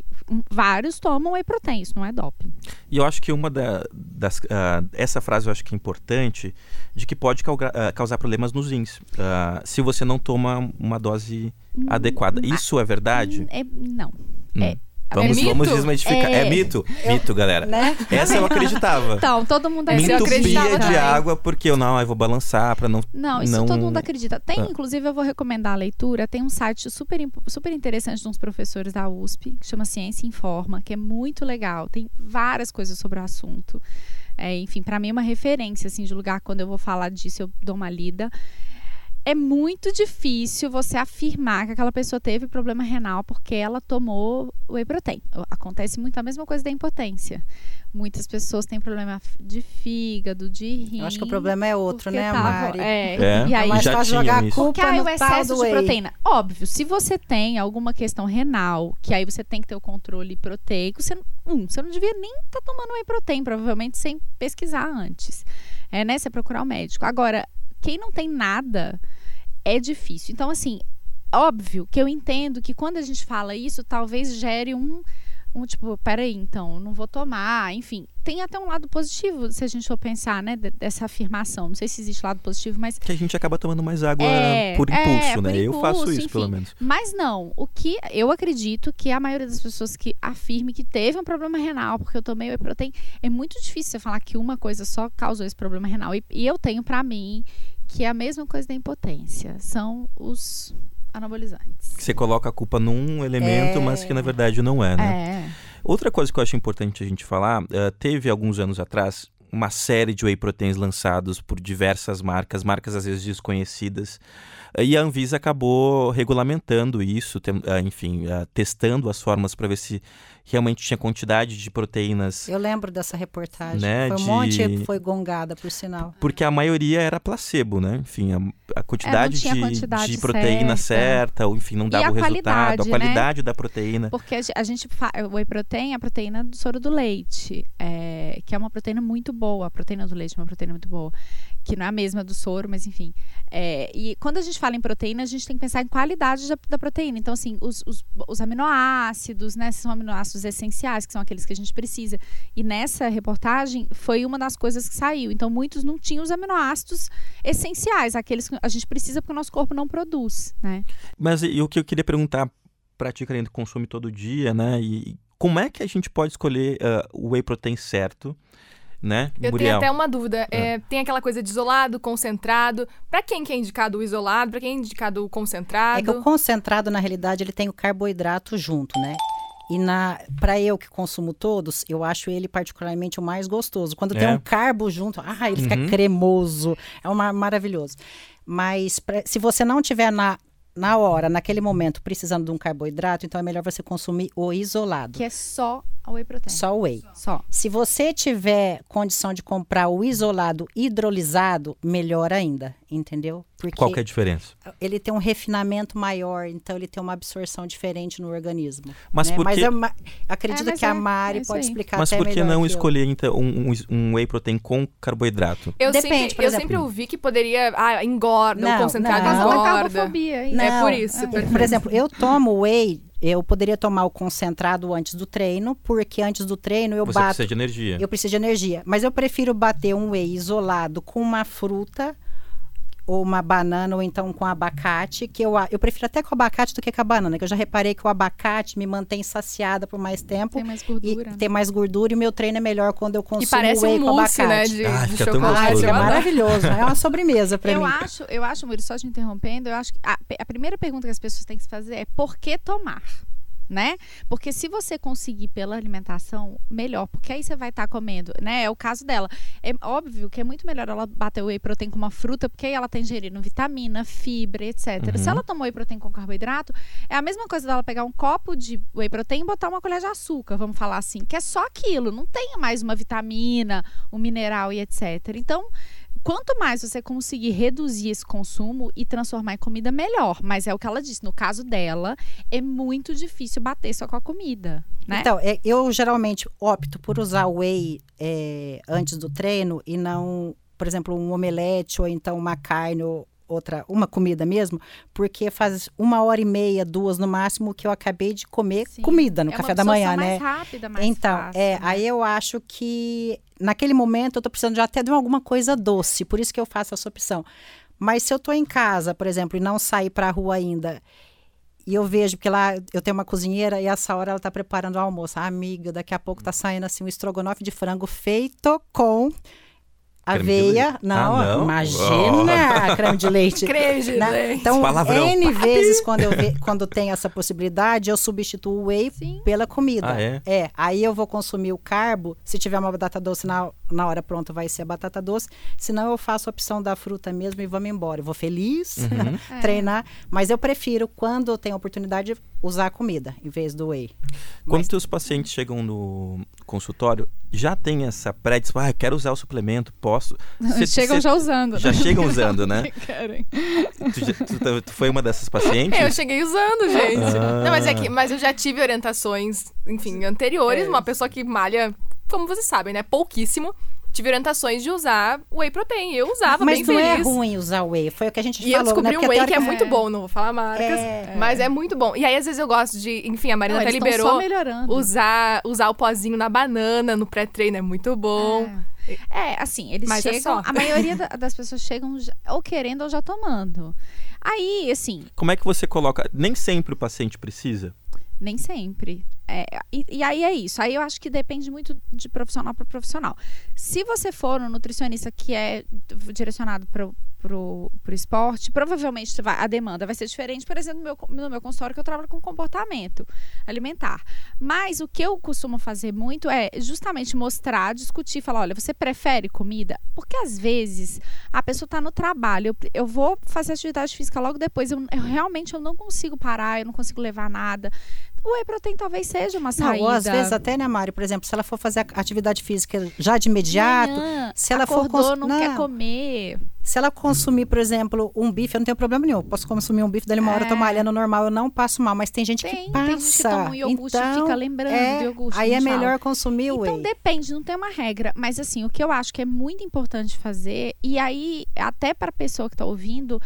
vários tomam whey protein, isso não é doping. E eu acho que uma da- das. ah, essa frase eu acho que é importante, de que pode ah, causar problemas nos rins. ah, se você não toma uma dose adequada. Isso é verdade? Hum, é- não. Hum. é- Vamos, é vamos desmistificar. É, É. mito? Mito, galera. Né? Essa eu *laughs* acreditava. Então, todo mundo Me eu acreditava entupia de água porque eu não, eu vou balançar para não. Não, isso não- todo mundo acredita. Tem, Ah. inclusive, eu vou recomendar a leitura. Tem um site super, super interessante de uns professores da USP, que chama Ciência Informa, que é muito legal. Tem várias coisas sobre o assunto. É, enfim, para mim é uma referência assim, de lugar quando eu vou falar disso, eu dou uma lida. É muito difícil você afirmar que aquela pessoa teve problema renal porque ela tomou whey protein. Acontece muito a mesma coisa da impotência. Muitas pessoas têm problema de fígado, de rim. Eu acho que o problema é outro, né, tava- Mari? É, É, e aí mais já jogar a isso. culpa porque aí no excesso de whey. proteína. Óbvio, se você tem alguma questão renal, que aí você tem que ter o controle proteico, você, não- um, você não devia nem estar tomando whey protein, provavelmente sem pesquisar antes. É, né? Você procurar o médico. Agora, quem não tem nada, é difícil. Então, assim, óbvio que eu entendo que quando a gente fala isso, talvez gere um. Um tipo, peraí, então, não vou tomar, enfim. Tem até um lado positivo, se a gente for pensar, né, de- dessa afirmação. Não sei se existe lado positivo, mas Que a gente acaba tomando mais água É, por é, impulso, por né? eu faço impulso, isso, pelo enfim. menos. Mas não, o que eu acredito que a maioria das pessoas que afirme que teve um problema renal porque eu tomei whey protein, é muito difícil você falar que uma coisa só causou esse problema renal. E, e eu tenho pra mim que é a mesma coisa da impotência, são os anabolizantes. Você coloca a culpa num elemento, É. mas que na verdade não é, né? É. Outra coisa que eu acho importante a gente falar, eh, teve alguns anos atrás uma série de whey proteins lançados por diversas marcas, marcas às vezes desconhecidas, e a Anvisa acabou regulamentando isso, tem- eh, enfim, eh, testando as formas para ver se realmente tinha quantidade de proteínas, Eu lembro dessa reportagem. Né, foi um de- monte que foi gongada, por sinal. porque a maioria era placebo, né? Enfim, a, a quantidade, tinha de, quantidade de proteína certa. certa, ou enfim, não dava o resultado, qualidade, a né? qualidade da proteína. Porque a ge- a gente o whey protein é a proteína do soro do leite. É, é, que é uma proteína muito boa. A proteína do leite é uma proteína muito boa. Que não é a mesma do soro, mas enfim. É, e quando a gente fala em proteína, a gente tem que pensar em qualidade da, da proteína. Então, assim, os, os, os, aminoácidos, né? São aminoácidos essenciais, que são aqueles que a gente precisa. E nessa reportagem, foi uma das coisas que saiu. Então, muitos não tinham os aminoácidos essenciais, aqueles que a gente precisa porque o nosso corpo não produz, né? Mas e, o que eu queria perguntar para ti, que consome todo dia, né? E como é que a gente pode escolher uh, o whey protein certo? Né, Eu tenho até uma dúvida. É. É, tem aquela coisa de isolado, concentrado. Para quem que é indicado o isolado? Para quem é indicado o concentrado? É que o concentrado, na realidade, ele tem o carboidrato junto, né? E para eu que consumo todos, eu acho ele particularmente o mais gostoso. Quando é. tem um carbo junto, ah, ele uhum. fica cremoso, é uma, maravilhoso. Mas pra, se você não tiver na na hora, naquele momento, precisando de um carboidrato, então é melhor você consumir o isolado. Que é só a whey protein. Só o whey. Só. Se você tiver condição de comprar o isolado hidrolisado, melhor ainda, entendeu? Porque Qual que é a diferença? Ele tem um refinamento maior, então ele tem uma absorção diferente no organismo. Mas, né? por mas eu acredito é, mas que é, a Mari é pode explicar Mas por que não escolher então um, um, whey protein com carboidrato? Eu Depende, sempre, eu sempre ouvi que poderia, ah, engorda, não, o concentrado não. engorda. Não, é por isso. É. Por exemplo, eu tomo whey eu poderia tomar o concentrado antes do treino, porque antes do treino eu Você bato. Você precisa de energia. Eu preciso de energia. Mas eu prefiro bater um whey isolado com uma fruta ou uma banana, ou então com abacate, que eu, eu prefiro até com abacate do que com a banana, que eu já reparei que o abacate me mantém saciada por mais tempo. Tem mais gordura. E tem mais gordura e o meu treino é melhor quando eu consumo e parece whey um com mousse, abacate. Né, de, ah, de chocolate. é maravilhoso. É uma sobremesa para mim. Eu acho, eu acho, Murilo, só te interrompendo, eu acho que a, a primeira pergunta que as pessoas têm que se fazer é por que tomar? Né? Porque se você conseguir pela alimentação, melhor, porque aí você vai estar tá comendo, né? É o caso dela. É óbvio que é muito melhor ela bater o whey protein com uma fruta, porque aí ela está ingerindo vitamina, fibra, etc. Uhum. Se ela tomou whey protein com carboidrato, é a mesma coisa dela pegar um copo de whey protein e botar uma colher de açúcar, vamos falar assim, que é só aquilo, não tem mais uma vitamina, um mineral e etc. Então, quanto mais você conseguir reduzir esse consumo e transformar em comida, melhor. Mas é o que ela disse, no caso dela, é muito difícil bater só com a comida. Né? Então, é, eu geralmente opto por usar whey é, antes do treino e não, por exemplo, um omelete ou então uma carne ou outra, uma comida mesmo, porque faz uma hora e meia, duas no máximo, que eu acabei de comer Sim. comida no é café da manhã, mais né? Rápida, mais então, fácil, é, né? aí eu acho que naquele momento eu tô precisando de até de alguma coisa doce, por isso que eu faço essa opção. Mas se eu tô em casa, por exemplo, e não sair para a rua ainda, e eu vejo que lá eu tenho uma cozinheira e essa hora ela tá preparando o almoço. Ah, amiga, daqui a pouco tá saindo assim um estrogonofe de frango feito com Aveia, não, ah, não, imagina, oh. creme de leite. *laughs* creme de né? leite. Então, Palavrão. N vezes quando eu ve, quando tem essa possibilidade, eu substituo o whey Sim. pela comida. Ah, é? é, aí eu vou consumir o carbo, se tiver uma batata doce na, na hora pronta vai ser a batata doce, senão eu faço a opção da fruta mesmo e vamos embora. Eu vou feliz, uhum. *laughs* treinar, mas eu prefiro quando eu tenho a oportunidade usar a comida em vez do whey. Quando mas... teus pacientes chegam no consultório, já tem essa pré ah, quero usar o suplemento, posso. *laughs* Cê, chegam cê, já usando. Já né? chegam usando, né? *laughs* tu, tu, tu, foi uma dessas pacientes? Eu cheguei usando, gente. Ah. Não, mas é que, mas eu já tive orientações, enfim, anteriores, é. uma pessoa que malha, como vocês sabem, né, pouquíssimo tive orientações de usar whey protein. Eu usava mas bem feliz. Mas não é ruim usar whey. Foi o que a gente e falou, eu descobri né? um whey que é muito bom. Não vou falar marcas. É, mas é. é muito bom. E aí, às vezes, eu gosto de... Enfim, a Marina não, até liberou... Usar, usar o pozinho na banana, no pré-treino. É muito bom. É. É, assim, eles Mas é chegam. É a maioria das pessoas chegam ou querendo ou já tomando. Aí, assim. Como é que você coloca? Nem sempre o paciente precisa? Nem sempre. É, e, e, aí é isso. Aí eu acho que depende muito de profissional para profissional. Se você for um nutricionista que é direcionado para pro, pro esporte, provavelmente vai, a demanda vai ser diferente, por exemplo, no meu, no meu consultório que eu trabalho com comportamento alimentar. Mas o que eu costumo fazer muito é justamente mostrar, discutir, falar, olha, você prefere comida? Porque às vezes a pessoa está no trabalho, eu, eu vou fazer atividade física logo depois, eu, eu realmente eu não consigo parar, eu não consigo levar nada o whey protein talvez seja uma saída. Não, ou às vezes até, né, Mário? Por exemplo, se ela for fazer atividade física já de imediato, Manhã, se ela for acordou, cons- não, não. quer comer. se ela consumir, por exemplo, um bife, eu não tenho problema nenhum. Eu Posso consumir um bife, dali uma hora eu tô É. malhando normal, eu não passo mal. Mas tem gente Tem, que passa. tem gente que toma um iogurte e então, fica lembrando é, do iogurte. Aí é melhor consumir o Então whey. depende, não tem uma regra, mas assim, o que eu acho que é muito importante fazer, e aí até para a pessoa que está ouvindo,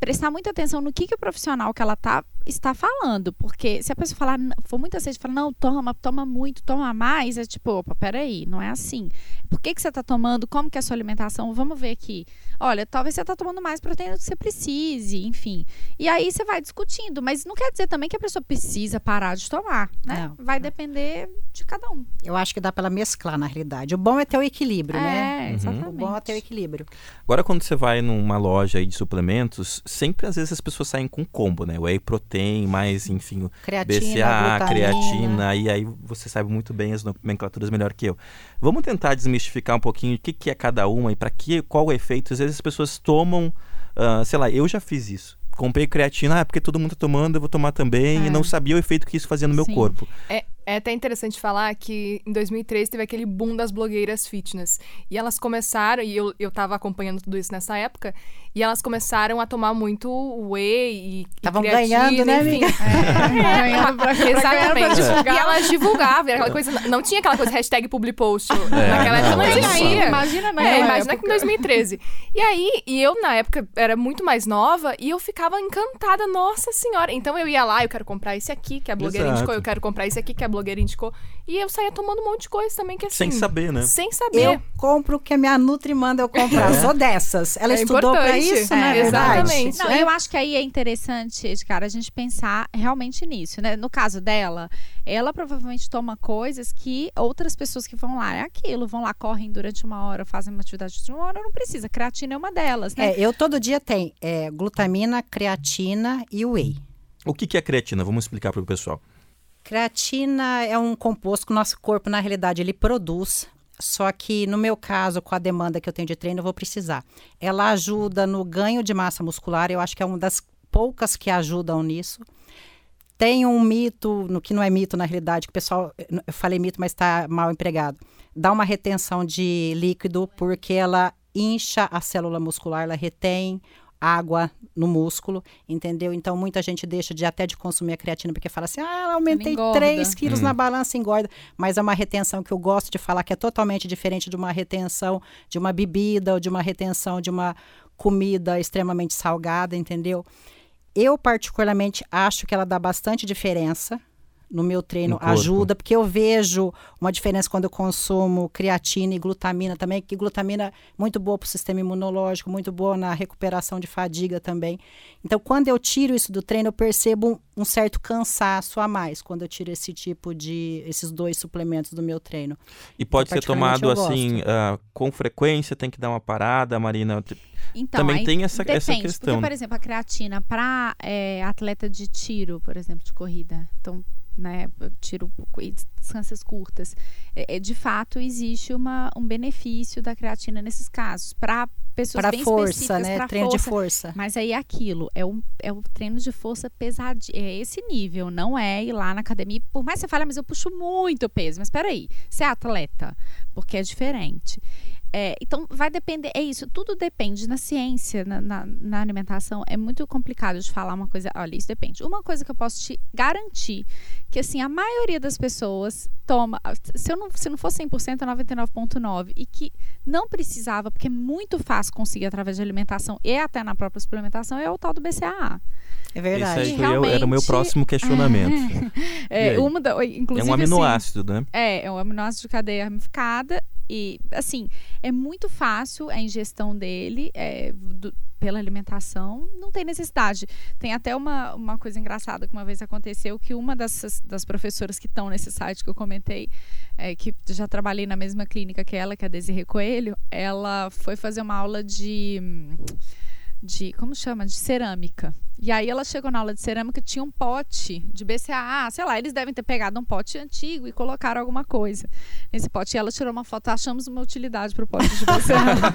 prestar muita atenção no que, que o profissional que ela tá está falando, porque se a pessoa falar, "N- for muita sede, fala, não, toma, toma muito, toma mais, é tipo, opa, peraí, não é assim. Por que, que você está tomando? Como que é a sua alimentação? Vamos ver aqui. Olha, talvez você está tomando mais proteína do que você precise, enfim. E aí você vai discutindo, mas não quer dizer também que a pessoa precisa parar de tomar, né? Não, vai depender de cada um. Eu acho que dá pra ela mesclar, na realidade. O bom é ter o equilíbrio, né? É, exatamente. O bom é ter o equilíbrio. Agora, quando você vai numa loja aí de suplementos, sempre às vezes as pessoas saem com combo, né? Whey protein, mais, enfim, o Creatina, BCA, creatina, e aí você sabe muito bem as nomenclaturas melhor que eu. Vamos tentar desmistificar um pouquinho o que, que é cada uma e para que, qual o efeito. Às vezes as pessoas tomam, ah, sei lá, eu já fiz isso. Comprei creatina, ah, é porque todo mundo tá tomando, eu vou tomar também, É. e não sabia o efeito que isso fazia no meu Sim. corpo. É, é até interessante falar que em 2003 teve aquele boom das blogueiras fitness. E elas começaram, e eu, eu tava acompanhando tudo isso nessa época, e elas começaram a tomar muito whey e. e Tavam creatina, ganhando, né, enfim. amiga? *laughs* É, ganhando pra- pra Exatamente. ganhar pra divulgar. E elas divulgavam, aquela coisa. Não tinha aquela coisa hashtag publipost. Naquela época não não, existia. imagina, na É, imagina que em 2013. E aí, e eu na época era muito mais nova e eu ficava encantada, nossa senhora. Então eu ia lá, eu quero comprar esse aqui que a blogueira Exato. indicou, eu quero comprar esse aqui que a blogueira indicou. E eu saía tomando um monte de coisa também que assim. Sem saber, né? Sem saber. Eu compro o que a minha Nutri manda eu comprar. É. Sou dessas. Ela É estudou pra importante. Isso, né? É, exatamente. Não, eu acho que aí é interessante, cara, a gente pensar realmente nisso, né? No caso dela, ela provavelmente toma coisas que outras pessoas que vão lá é aquilo, vão lá, correm durante uma hora, fazem uma atividade de uma hora, não precisa. Creatina é uma delas, né? É, eu todo dia tenho é, glutamina, creatina e whey. O que, que é creatina? Vamos explicar para o pessoal. Creatina é um composto que o nosso corpo, na realidade, ele produz. Só que no meu caso, com a demanda que eu tenho de treino, eu vou precisar. Ela ajuda no ganho de massa muscular, eu acho que é uma das poucas que ajudam nisso. Tem um mito, no que não é mito na realidade, que o pessoal, eu falei mito, mas está mal empregado. Dá uma retenção de líquido porque ela incha a célula muscular, ela retém água no músculo, entendeu? Então muita gente deixa de até de consumir a creatina porque fala assim: "Ah, aumentei engorda. 3 quilos Hum. na balança engorda", mas é uma retenção que eu gosto de falar que é totalmente diferente de uma retenção de uma bebida ou de uma retenção de uma comida extremamente salgada, entendeu? Eu, particularmente, acho que ela dá bastante diferença no meu treino, No ajuda, porque eu vejo uma diferença quando eu consumo creatina e glutamina também, que glutamina é muito boa para o sistema imunológico, muito boa na recuperação de fadiga também. Então, quando eu tiro isso do treino, eu percebo um, um certo cansaço a mais quando eu tiro esse tipo de, esses dois suplementos do meu treino. E pode ser particularmente, tomado assim, ah, com frequência, tem que dar uma parada, Marina. Então, Também aí tem essa- essa depende, questão. Porque, por exemplo, a creatina para atleta de tiro, por exemplo, de corrida, então, né, tiro distâncias curtas, é, é, de fato existe uma, um benefício da creatina nesses casos para pessoas Para bem força, né? pra Treino força. de força. Mas aí é aquilo, é o, é o treino de força pesadinho, é esse nível, não é ir lá na academia, por mais que você fale, "Ah, mas eu puxo muito peso, mas peraí, você é atleta, porque é diferente. É, então, vai depender, é isso, tudo depende na ciência, na, na, na alimentação, é muito complicado de falar uma coisa, olha, isso depende. Uma coisa que eu posso te garantir, que assim, a maioria das pessoas toma, se, eu não, se não for 100%, é 99,9%, e que não precisava, porque é muito fácil conseguir através de alimentação e até na própria suplementação, é o tal do BCAA. É Isso verdade. aí foi eu- era o meu próximo questionamento. *laughs* É, uma da, é inclusive, um assim, aminoácido, né? é, é um aminoácido de cadeia ramificada e, assim, é muito fácil a ingestão dele é, do- pela alimentação, não tem necessidade. Tem até uma, uma coisa engraçada que uma vez aconteceu, que uma das, das professoras que estão nesse site que eu comentei, é, que já trabalhei na mesma clínica que ela, que é a Desirê Coelho, ela foi fazer uma aula de... hum, de como chama? De cerâmica. E aí ela chegou na aula de cerâmica, tinha um pote de BCAA, sei lá, eles devem ter pegado um pote antigo e colocaram alguma coisa nesse pote. E ela tirou uma foto, achamos uma utilidade pro pote de cerâmica.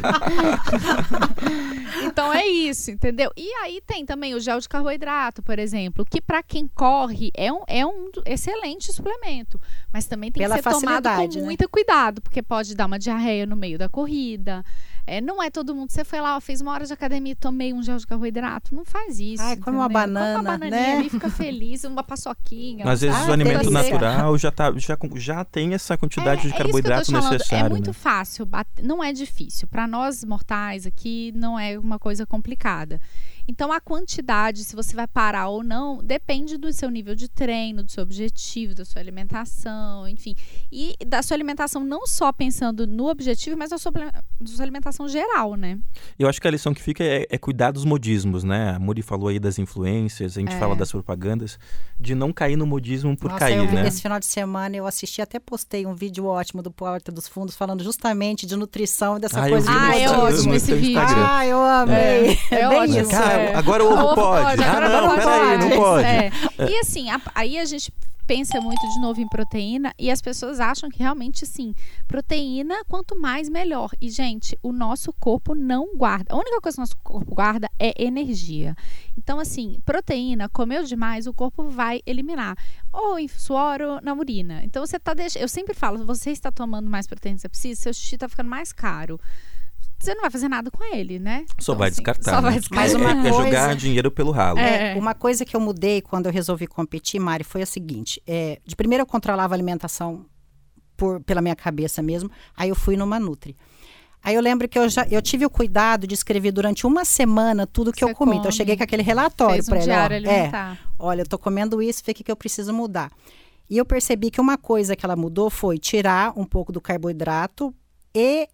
*laughs* então é isso, entendeu? E aí tem também o gel de carboidrato, por exemplo, que para quem corre é um, é um excelente suplemento, mas também tem Pela que ser tomado com né? muito cuidado, porque pode dar uma diarreia no meio da corrida. É, não é todo mundo. Você foi lá, ó, fez uma hora de academia e tomei um gel de carboidrato. Não faz isso. Ai, come uma banana, Come uma bananinha né? ali, fica feliz, uma paçoquinha. Às vezes Ah, o alimento natural já, tá, já, já tem essa quantidade de É, é eu tô carboidrato necessário. É muito né? fácil, não é difícil. Para nós mortais aqui, não é uma coisa complicada. Então, a quantidade, se você vai parar ou não, depende do seu nível de treino, do seu objetivo, da sua alimentação, enfim. E da sua alimentação, não só pensando no objetivo, mas da sua, da sua alimentação geral, né? Eu acho que a lição que fica é, é cuidar dos modismos, né? A Muri falou aí das influências, a gente É. fala das propagandas, de não cair no modismo por Nossa, cair, eu né? esse final de semana eu assisti, até postei um vídeo ótimo do Porta dos Fundos falando justamente de nutrição e dessa Ah, eu coisa vi de Ah, é ótimo esse vídeo. Ah, eu amei. É, É, é bem ótimo. isso. Cara, É. agora o ovo Ovo pode. Ah, agora não, não peraí, não pode. É. E assim, a- aí a gente pensa muito de novo em proteína e as pessoas acham que realmente sim, proteína quanto mais melhor. E gente, o nosso corpo não guarda. A única coisa que o nosso corpo guarda é energia. Então assim, proteína, comeu demais, o corpo vai eliminar ou em suor ou na urina. Então você tá deixando, eu sempre falo, você está tomando mais proteína que você precisa, seu xixi tá ficando mais caro. Você não vai fazer nada com ele, né? Só Então, vai assim, descartar. Só né? vai É- descartar. Mas uma é, é coisa- jogar dinheiro pelo ralo. É. É, uma coisa que eu mudei quando eu resolvi competir, Mari, foi a seguinte: é, de primeiro eu controlava a alimentação por, pela minha cabeça mesmo, aí eu fui numa Nutri. Aí eu lembro que eu já eu tive o cuidado de escrever durante uma semana tudo que Você eu comi. Então eu come. cheguei com aquele relatório um para ele. ó, é, olha, eu tô comendo isso, que, que eu preciso mudar. E eu percebi que uma coisa que ela mudou foi tirar um pouco do carboidrato e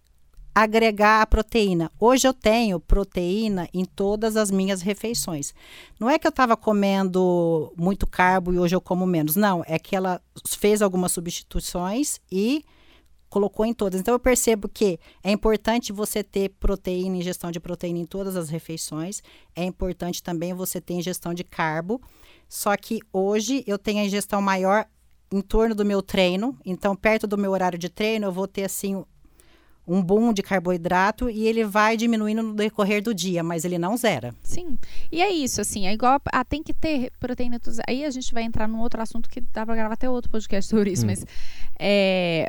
agregar a proteína. Hoje eu tenho proteína em todas as minhas refeições. Não é que eu estava comendo muito carbo e hoje eu como menos. Não, é que ela fez algumas substituições e colocou em todas. Então eu percebo que é importante você ter proteína, ingestão de proteína em todas as refeições. É importante também você ter ingestão de carbo. Só que hoje eu tenho a ingestão maior em torno do meu treino. Então, perto do meu horário de treino, eu vou ter assim um boom de carboidrato e ele vai diminuindo no decorrer do dia, mas ele não zera. Sim. E é isso, assim, é igual. Ah, tem que ter proteína. Aí a gente vai entrar num outro assunto que dá pra gravar até outro podcast sobre isso, Hum. mas. É,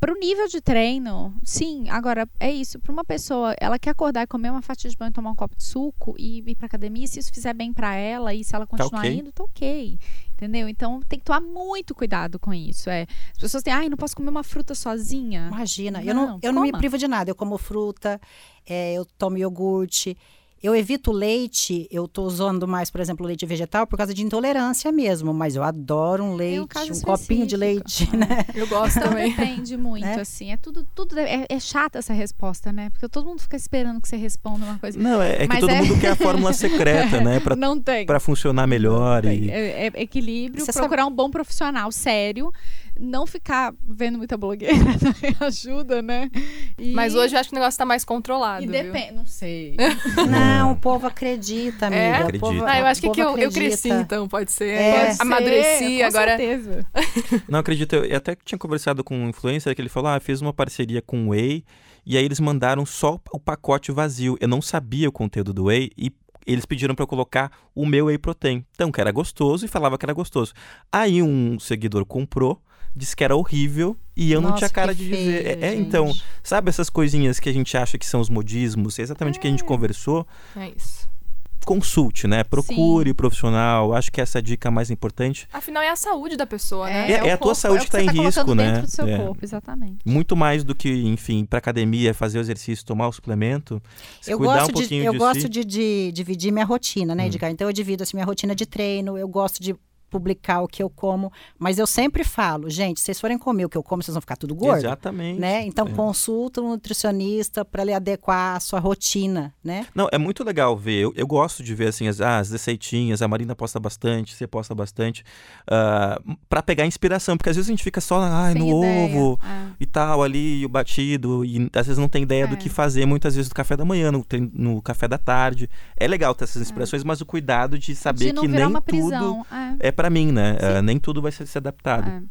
pro nível de treino, sim. Agora, é isso. Pra uma pessoa, ela quer acordar e comer uma fatia de pão e tomar um copo de suco e ir pra academia, se isso fizer bem pra ela e se ela continuar ok. indo, tá ok. Entendeu? Então tem que tomar muito cuidado com isso. É. As pessoas têm, ai, não posso comer uma fruta sozinha. Imagina, eu não, Não, eu não me privo de nada. Eu como fruta, é, eu tomo iogurte. Eu evito leite, eu tô usando mais, por exemplo, leite vegetal por causa de intolerância mesmo, mas eu adoro um leite, caso um copinho de leite, né? Eu gosto Então também. *laughs* depende muito, Né? assim. É tudo, tudo é, é chata essa resposta, né? Porque todo mundo fica esperando que você responda uma coisa. Não, é, é que Mas todo é- mundo quer a fórmula secreta, né? *laughs* Pra, não tem. pra funcionar melhor. E... É, é equilíbrio, Você sabe- procurar um bom profissional sério, não ficar vendo muita blogueira *laughs* ajuda, né? E- Mas hoje eu acho que o negócio tá mais controlado. E depende, não sei. *laughs* Não, o povo acredita, amiga. É? O Acredita. povo- Ah, eu acho que, o que povo eu, eu cresci, acredita. então, pode ser. É. Pode Amadureci, com agora. certeza. *laughs* Não acredito, eu até tinha conversado com um influencer que ele falou: ah, fez uma parceria com o Whey e aí eles mandaram só o pacote vazio. Eu não sabia o conteúdo do Whey e eles pediram para eu colocar o meu Whey Protein. Então, que era gostoso e falava que era gostoso. Aí um seguidor comprou, disse que era horrível e eu não Nossa, tinha cara de dizer. feio, É, é, então, sabe essas coisinhas que a gente acha que são os modismos, exatamente o que a gente conversou? É isso. Consulte, né? Procure profissional. Acho que essa é a dica mais importante. Afinal, é a saúde da pessoa, né? É- é o a tua corpo, saúde é o que tá você em colocando risco, né? dentro do seu É. corpo, exatamente. Muito mais do que, enfim, para academia, fazer o exercício, tomar o suplemento, se Eu cuidar gosto, um pouquinho de, eu de gosto si. de, de dividir minha rotina, né, Hum. Edgar? Então eu divido assim, minha rotina de treino, eu gosto de publicar o que eu como, mas eu sempre falo, gente, se vocês forem comer o que eu como, vocês vão ficar tudo gordo. Exatamente. Né? Então É. consulta um nutricionista para lhe adequar à sua rotina, né? Não, é muito legal ver. Eu, eu gosto de ver assim as, ah, as receitinhas. A Marina posta bastante, você posta bastante. ah, pra pegar inspiração, porque às vezes a gente fica só ah, Sem no ideia. ovo É. e tal, ali, e o batido, e às vezes não tem ideia do É. que fazer, muitas vezes do café da manhã, no, no café da tarde. É legal ter essas inspirações, mas o cuidado de saber de não que virar nem uma tudo prisão. É. é pra mim, né? Ah, nem tudo vai ser, ser adaptado. É.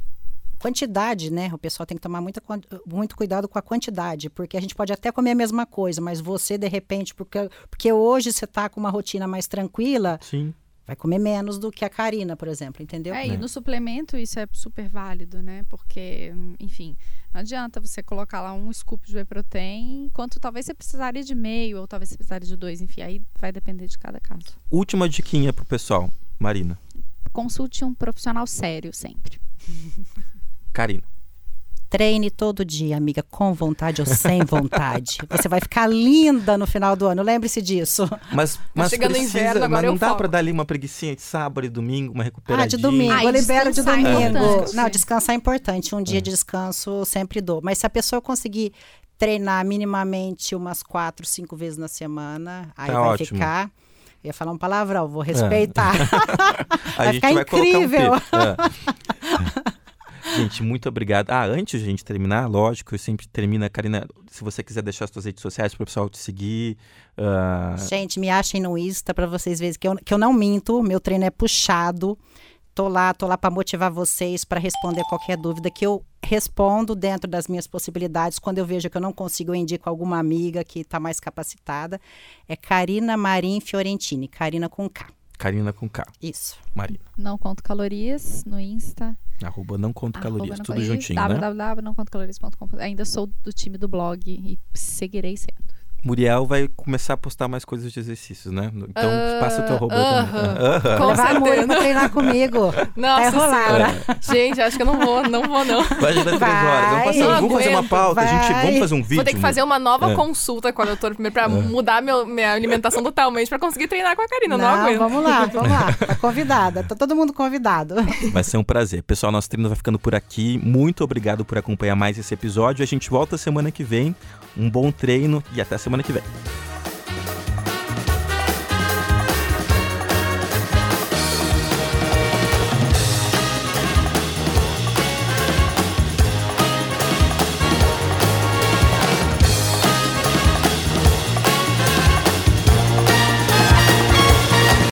Quantidade, né? O pessoal tem que tomar muita, muito cuidado com a quantidade, porque a gente pode até comer a mesma coisa, mas você, de repente, porque, porque hoje você tá com uma rotina mais tranquila, Sim. vai comer menos do que a Karina, por exemplo, entendeu? É, e no suplemento isso é super válido, né? Porque, enfim, não adianta você colocar lá um scoop de whey protein, enquanto talvez você precisaria de meio, ou talvez você precisaria de dois, enfim, aí vai depender de cada caso. Última diquinha pro pessoal. Marina. Consulte um profissional sério sempre. Karina. Treine todo dia, amiga, com vontade ou sem vontade. Você vai ficar linda no final do ano, lembre-se disso. Mas, mas chegando o precisa, inverno, agora mas não eu dá pra dar ali uma preguicinha de sábado e domingo, uma Ah, recuperadinha. de domingo, Ah, eu libero de é domingo. importante. Não, descansar é importante. Um dia de descanso eu sempre dou. Mas se a pessoa conseguir treinar minimamente umas quatro, cinco vezes na semana, aí Tá vai ótimo. ficar. Ia falar uma palavrão, vou respeitar. *laughs* A Vai ficar vai um incrível. É. Gente, muito obrigado. Ah, antes de a gente terminar, lógico, eu sempre termino, Karina, se você quiser deixar as suas redes sociais para o pessoal te seguir. ah, Gente, me achem no Insta para vocês verem que eu, que eu não minto, meu treino é puxado. Tô lá, tô lá para motivar vocês, para responder qualquer dúvida que eu respondo dentro das minhas possibilidades. Quando eu vejo que eu não consigo, eu indico alguma amiga que está mais capacitada. É Karina Marim Fiorentini, Karina com K. Karina com K. Isso. Marina. Não conto calorias no Insta. Arroba não conto arroba calorias. não Tudo calorias, juntinho, né? www.nãocontocalorias.com. Ainda sou do time do blog e seguirei sendo. Muriel vai começar a postar mais coisas de exercícios, né? Então Ah, passa o teu também. Aham. Com Levar a Mura certeza. pra treinar comigo. Nossa Vai rolar. senhora. Gente, acho que eu não vou, não vou, não. Vai ajudar três Vai. horas. Vamos, passar, vamos fazer uma pauta, gente. Vai. Vamos fazer um vídeo. Vou ter que fazer uma nova É. consulta com a doutora primeiro pra mudar meu, minha alimentação totalmente pra conseguir treinar com a Karina. Não, Não, aguento. vamos lá, vamos lá. *laughs* Tá convidada. Tá todo mundo convidado. Vai ser um prazer. Pessoal, nosso treino vai ficando por aqui. Muito obrigado por acompanhar mais esse episódio. A gente volta semana que vem. Um bom treino e até semana que vem.